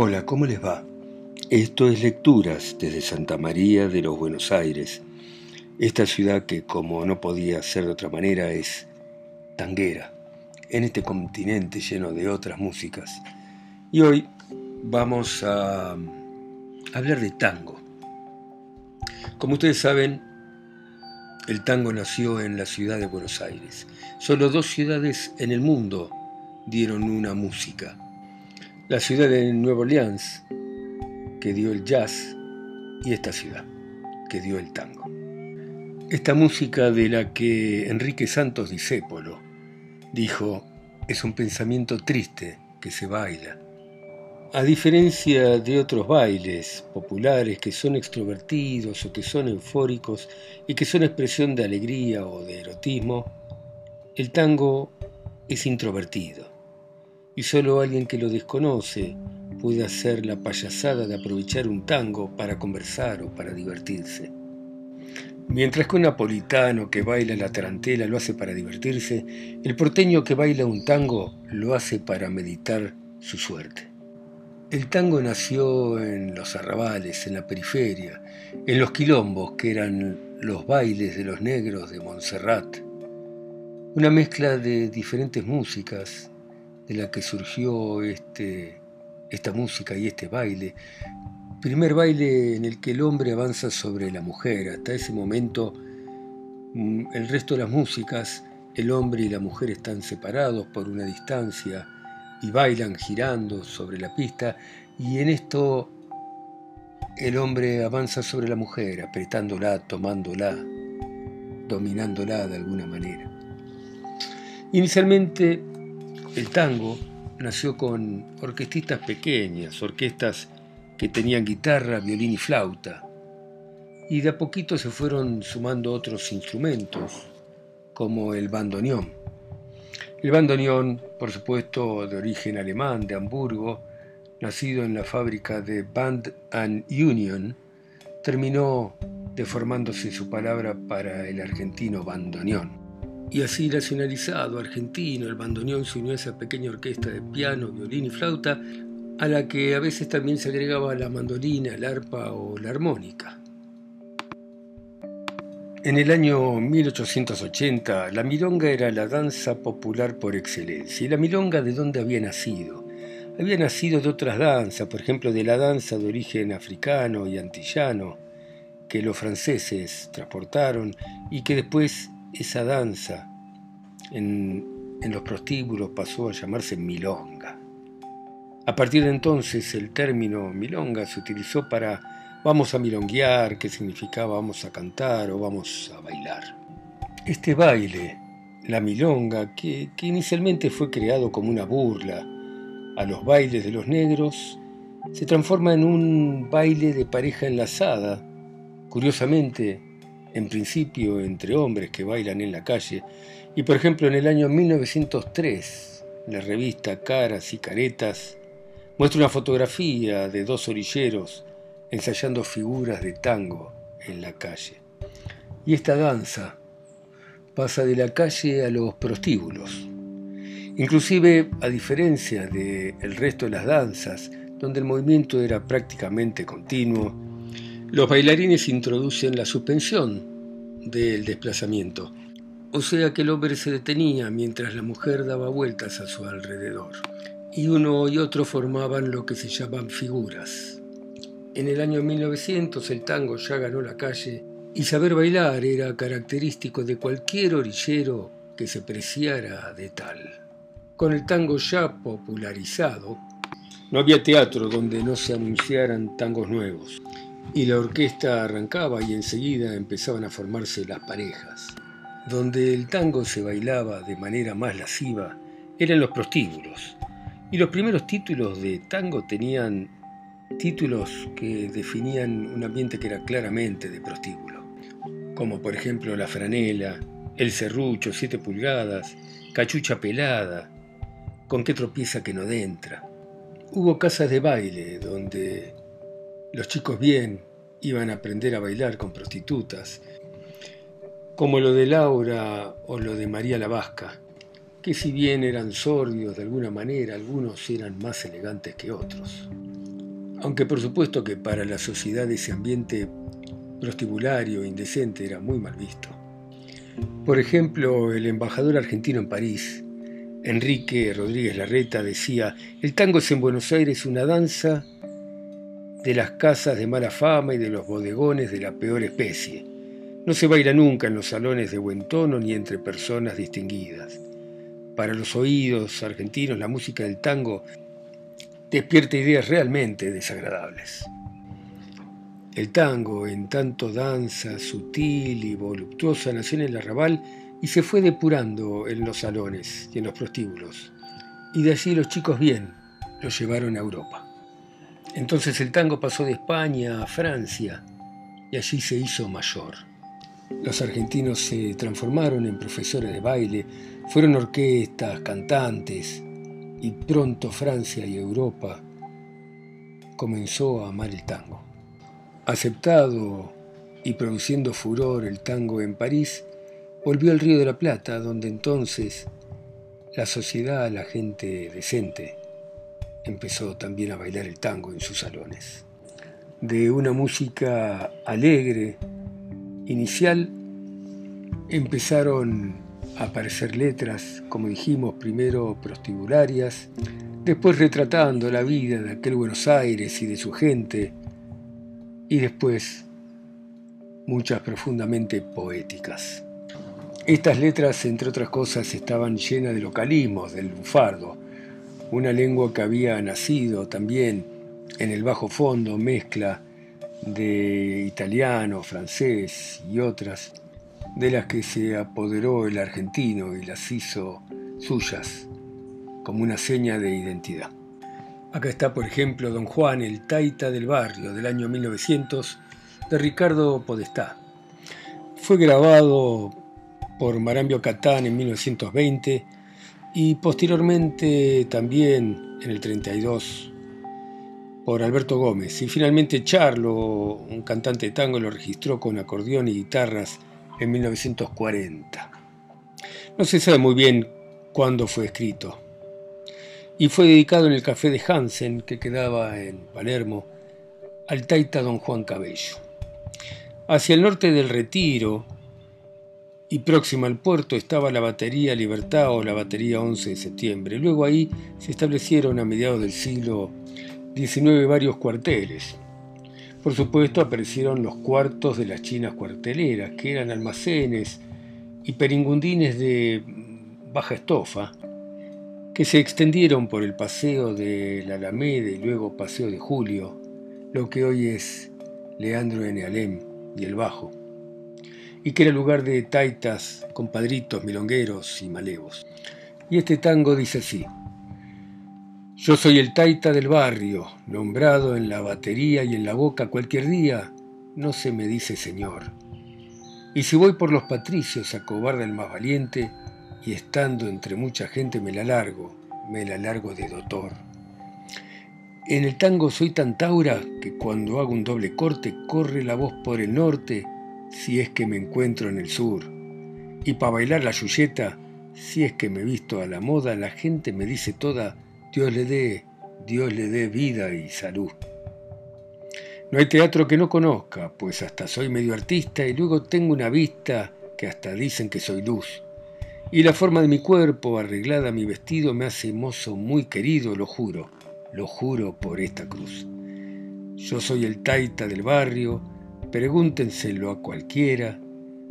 Hola, ¿cómo les va? Esto es Lecturas desde Santa María de los Buenos Aires, esta ciudad que como no podía ser de otra manera es tanguera, en este continente lleno de otras músicas. Y hoy vamos a hablar de tango. Como ustedes saben, el tango nació en la ciudad de Buenos Aires. Solo dos ciudades en el mundo dieron una música. La ciudad de Nueva Orleans, que dio el jazz, y esta ciudad, que dio el tango. Esta música de la que Enrique Santos Discépolo dijo, es un pensamiento triste que se baila. A diferencia de otros bailes populares que son extrovertidos o que son eufóricos y que son expresión de alegría o de erotismo, el tango es introvertido y solo alguien que lo desconoce puede hacer la payasada de aprovechar un tango para conversar o para divertirse. Mientras que un napolitano que baila la tarantela lo hace para divertirse, el porteño que baila un tango lo hace para meditar su suerte. El tango nació en los arrabales, en la periferia, en los quilombos que eran los bailes de los negros de Montserrat, una mezcla de diferentes músicas de la que surgió este, esta música y este baile. Primer baile en el que el hombre avanza sobre la mujer. Hasta ese momento mm, el resto de las músicas, el hombre y la mujer están separados por una distancia y bailan girando sobre la pista y en esto el hombre avanza sobre la mujer, apretándola, tomándola, dominándola de alguna manera. Inicialmente el tango nació con orquestistas pequeñas, orquestas que tenían guitarra, violín y flauta, y de a poquito se fueron sumando otros instrumentos, como el bandoneón. El bandoneón, por supuesto, de origen alemán, de Hamburgo, nacido en la fábrica de Band and Union, terminó deformándose su palabra para el argentino bandoneón. Y así nacionalizado, argentino, el bandoneón se unió a esa pequeña orquesta de piano, violín y flauta, a la que a veces también se agregaba la mandolina, el arpa o la armónica. En el año 1880, la milonga era la danza popular por excelencia. ¿Y la milonga de dónde había nacido? Había nacido de otras danzas, por ejemplo de la danza de origen africano y antillano, que los franceses transportaron y que después esa danza en, los prostíbulos pasó a llamarse milonga. A partir de entonces el término milonga se utilizó para vamos a milonguear, que significaba vamos a cantar o vamos a bailar. Este baile, la milonga, que, que inicialmente fue creado como una burla a los bailes de los negros, se transforma en un baile de pareja enlazada. Curiosamente, en principio entre hombres que bailan en la calle, y por ejemplo en el año 1903, la revista Caras y Caretas muestra una fotografía de dos orilleros ensayando figuras de tango en la calle. Y esta danza pasa de la calle a los prostíbulos. Inclusive, a diferencia del resto de las danzas, donde el movimiento era prácticamente continuo, los bailarines introducen la suspensión del desplazamiento, o sea que el hombre se detenía mientras la mujer daba vueltas a su alrededor, y uno y otro formaban lo que se llaman figuras. En el año 1900 el tango ya ganó la calle y saber bailar era característico de cualquier orillero que se preciara de tal. Con el tango ya popularizado, no había teatro donde no se anunciaran tangos nuevos. Y la orquesta arrancaba y enseguida empezaban a formarse las parejas. Donde el tango se bailaba de manera más lasciva eran los prostíbulos. Y los primeros títulos de tango tenían títulos que definían un ambiente que era claramente de prostíbulo. Como por ejemplo La Franela, El Serrucho, Siete Pulgadas, Cachucha Pelada, Con qué tropieza que no entra. Hubo casas de baile donde los chicos bien iban a aprender a bailar con prostitutas, como lo de Laura o lo de María la Vasca, que si bien eran sordios de alguna manera, algunos eran más elegantes que otros. aunque por supuesto que para la sociedad ese ambiente prostibulario indecente era muy mal visto. Por ejemplo, el embajador argentino en París, Enrique Rodríguez Larreta, decía, el tango es en Buenos Aires una danza de las casas de mala fama y de los bodegones de la peor especie. No se baila nunca en los salones de buen tono ni entre personas distinguidas. Para los oídos argentinos la música del tango despierta ideas realmente desagradables. El tango, en tanto danza sutil y voluptuosa, nació en el arrabal y se fue depurando en los salones y en los prostíbulos. Y de allí los chicos bien lo llevaron a Europa. Entonces el tango pasó de España a Francia y allí se hizo mayor. Los argentinos se transformaron en profesores de baile, fueron orquestas, cantantes, y pronto Francia y Europa comenzó a amar el tango. Aceptado y produciendo furor el tango en París, volvió al Río de la Plata, donde entonces la sociedad, la gente decente, empezó también a bailar el tango en sus salones. De una música alegre, inicial, empezaron a aparecer letras, como dijimos, primero prostibularias, después retratando la vida de aquel Buenos Aires y de su gente, y después muchas profundamente poéticas. Estas letras, entre otras cosas, estaban llenas de localismos, del lunfardo, una lengua que había nacido también en el bajo fondo, mezcla de italiano, francés y otras, de las que se apoderó el argentino y las hizo suyas como una seña de identidad. Acá está, por ejemplo, Don Juan, el taita del barrio del año 1900 de Ricardo Podestá. Fue grabado por Marambio Catán en 1920 y posteriormente también en el 32 por Alberto Gómez. Y finalmente Charlo, un cantante de tango, lo registró con acordeón y guitarras en 1940. No se sabe muy bien cuándo fue escrito, y fue dedicado en el café de Hansen, que quedaba en Palermo, al taita don Juan Cabello. Hacia el norte del Retiro y próximo al puerto estaba la batería Libertad o la batería 11 de septiembre. Luego ahí se establecieron a mediados del siglo XIX varios cuarteles. Por supuesto aparecieron los cuartos de las chinas cuarteleras, que eran almacenes y peringundines de baja estofa, que se extendieron por el paseo de la Alameda y luego paseo de Julio, lo que hoy es Leandro N. Alem y el Bajo, y que era lugar de taitas, compadritos, milongueros y malevos. Y este tango dice así. Yo soy el taita del barrio, nombrado en la batería y en la boca cualquier día, no se me dice señor. Y si voy por los patricios a cobarde el más valiente, y estando entre mucha gente me la largo, me la largo de doctor. En el tango soy tan taura que cuando hago un doble corte corre la voz por el norte si es que me encuentro en el sur. Y para bailar la yuyeta, si es que me visto a la moda, la gente me dice toda, Dios le dé, Dios le dé vida y salud. No hay teatro que no conozca, pues hasta soy medio artista y luego tengo una vista que hasta dicen que soy luz. Y la forma de mi cuerpo, arreglada mi vestido, me hace mozo muy querido, lo juro, lo juro por esta cruz. Yo soy el taita del barrio, pregúntenselo a cualquiera,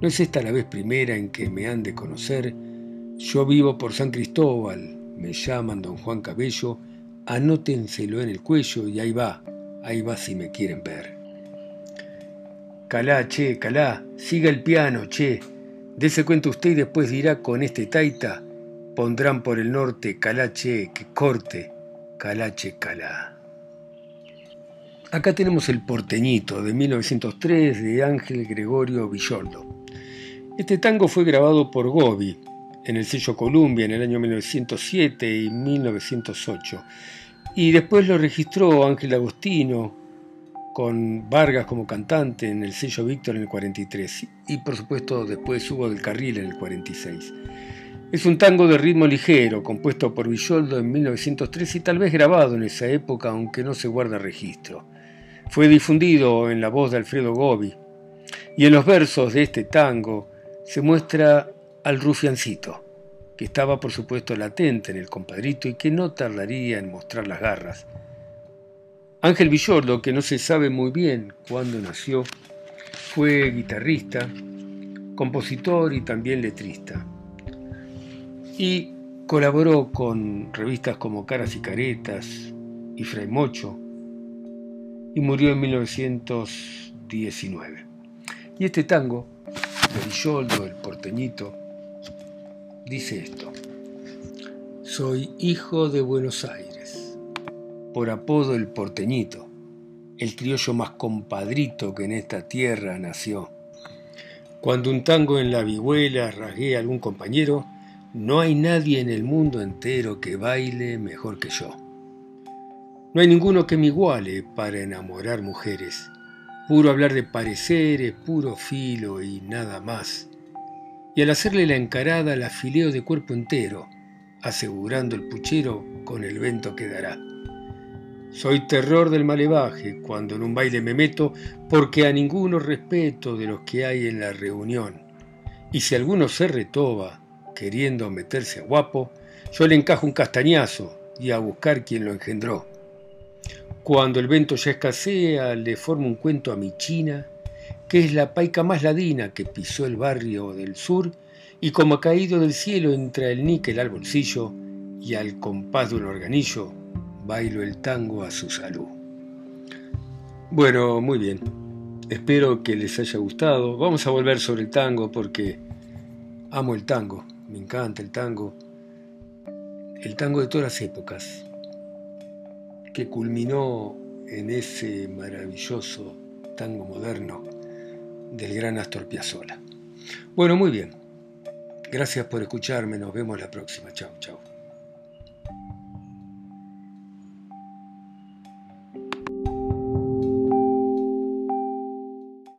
no es esta la vez primera en que me han de conocer, yo vivo por San Cristóbal, me llaman don Juan Cabello, anótenselo en el cuello y ahí va, ahí va si me quieren ver. Calá, che, calá, siga el piano, che, Dese cuenta usted y después dirá con este taita, pondrán por el norte calache que corte, calache calá. Acá tenemos el porteñito de 1903 de Ángel Gregorio Villoldo. Este tango fue grabado por Gobi en el sello Columbia en el año 1907 y 1908 y después lo registró Ángel Agostino con Vargas como cantante en el sello Víctor en el 43 y por supuesto después hubo del Carril en el 46. Es un tango de ritmo ligero, compuesto por Villoldo en 1903 y tal vez grabado en esa época, aunque no se guarda registro. Fue difundido en la voz de Alfredo Gobi, y en los versos de este tango se muestra al rufiancito, que estaba por supuesto latente en el compadrito y que no tardaría en mostrar las garras. Ángel Villoldo, que no se sabe muy bien cuándo nació, fue guitarrista, compositor y también letrista y colaboró con revistas como Caras y Caretas y Fray Mocho y murió en 1919. Y este tango, de Villoldo, el porteñito, dice esto. Soy hijo de Buenos Aires, por apodo el porteñito, el criollo más compadrito que en esta tierra nació. Cuando un tango en la vihuela rasgué a algún compañero, no hay nadie en el mundo entero que baile mejor que yo. No hay ninguno que me iguale para enamorar mujeres. Puro hablar de pareceres, puro filo y nada más. Y al hacerle la encarada la fileo de cuerpo entero, asegurando el puchero con el vento que dará. Soy terror del malevaje cuando en un baile me meto, porque a ninguno respeto de los que hay en la reunión. Y si alguno se retoba, queriendo meterse a guapo, yo le encajo un castañazo y a buscar quien lo engendró. Cuando el vento ya escasea, le formo un cuento a mi china, que es la paica más ladina que pisó el barrio del sur y como ha caído del cielo entra el níquel al bolsillo y al compás de un organillo bailo el tango a su salud. Bueno, muy bien. Espero que les haya gustado. Vamos a volver sobre el tango porque amo el tango me encanta el tango, el tango de todas las épocas, que culminó en ese maravilloso tango moderno del gran Astor Piazzolla. Bueno, muy bien. Gracias por escucharme, nos vemos la próxima. Chao, chao.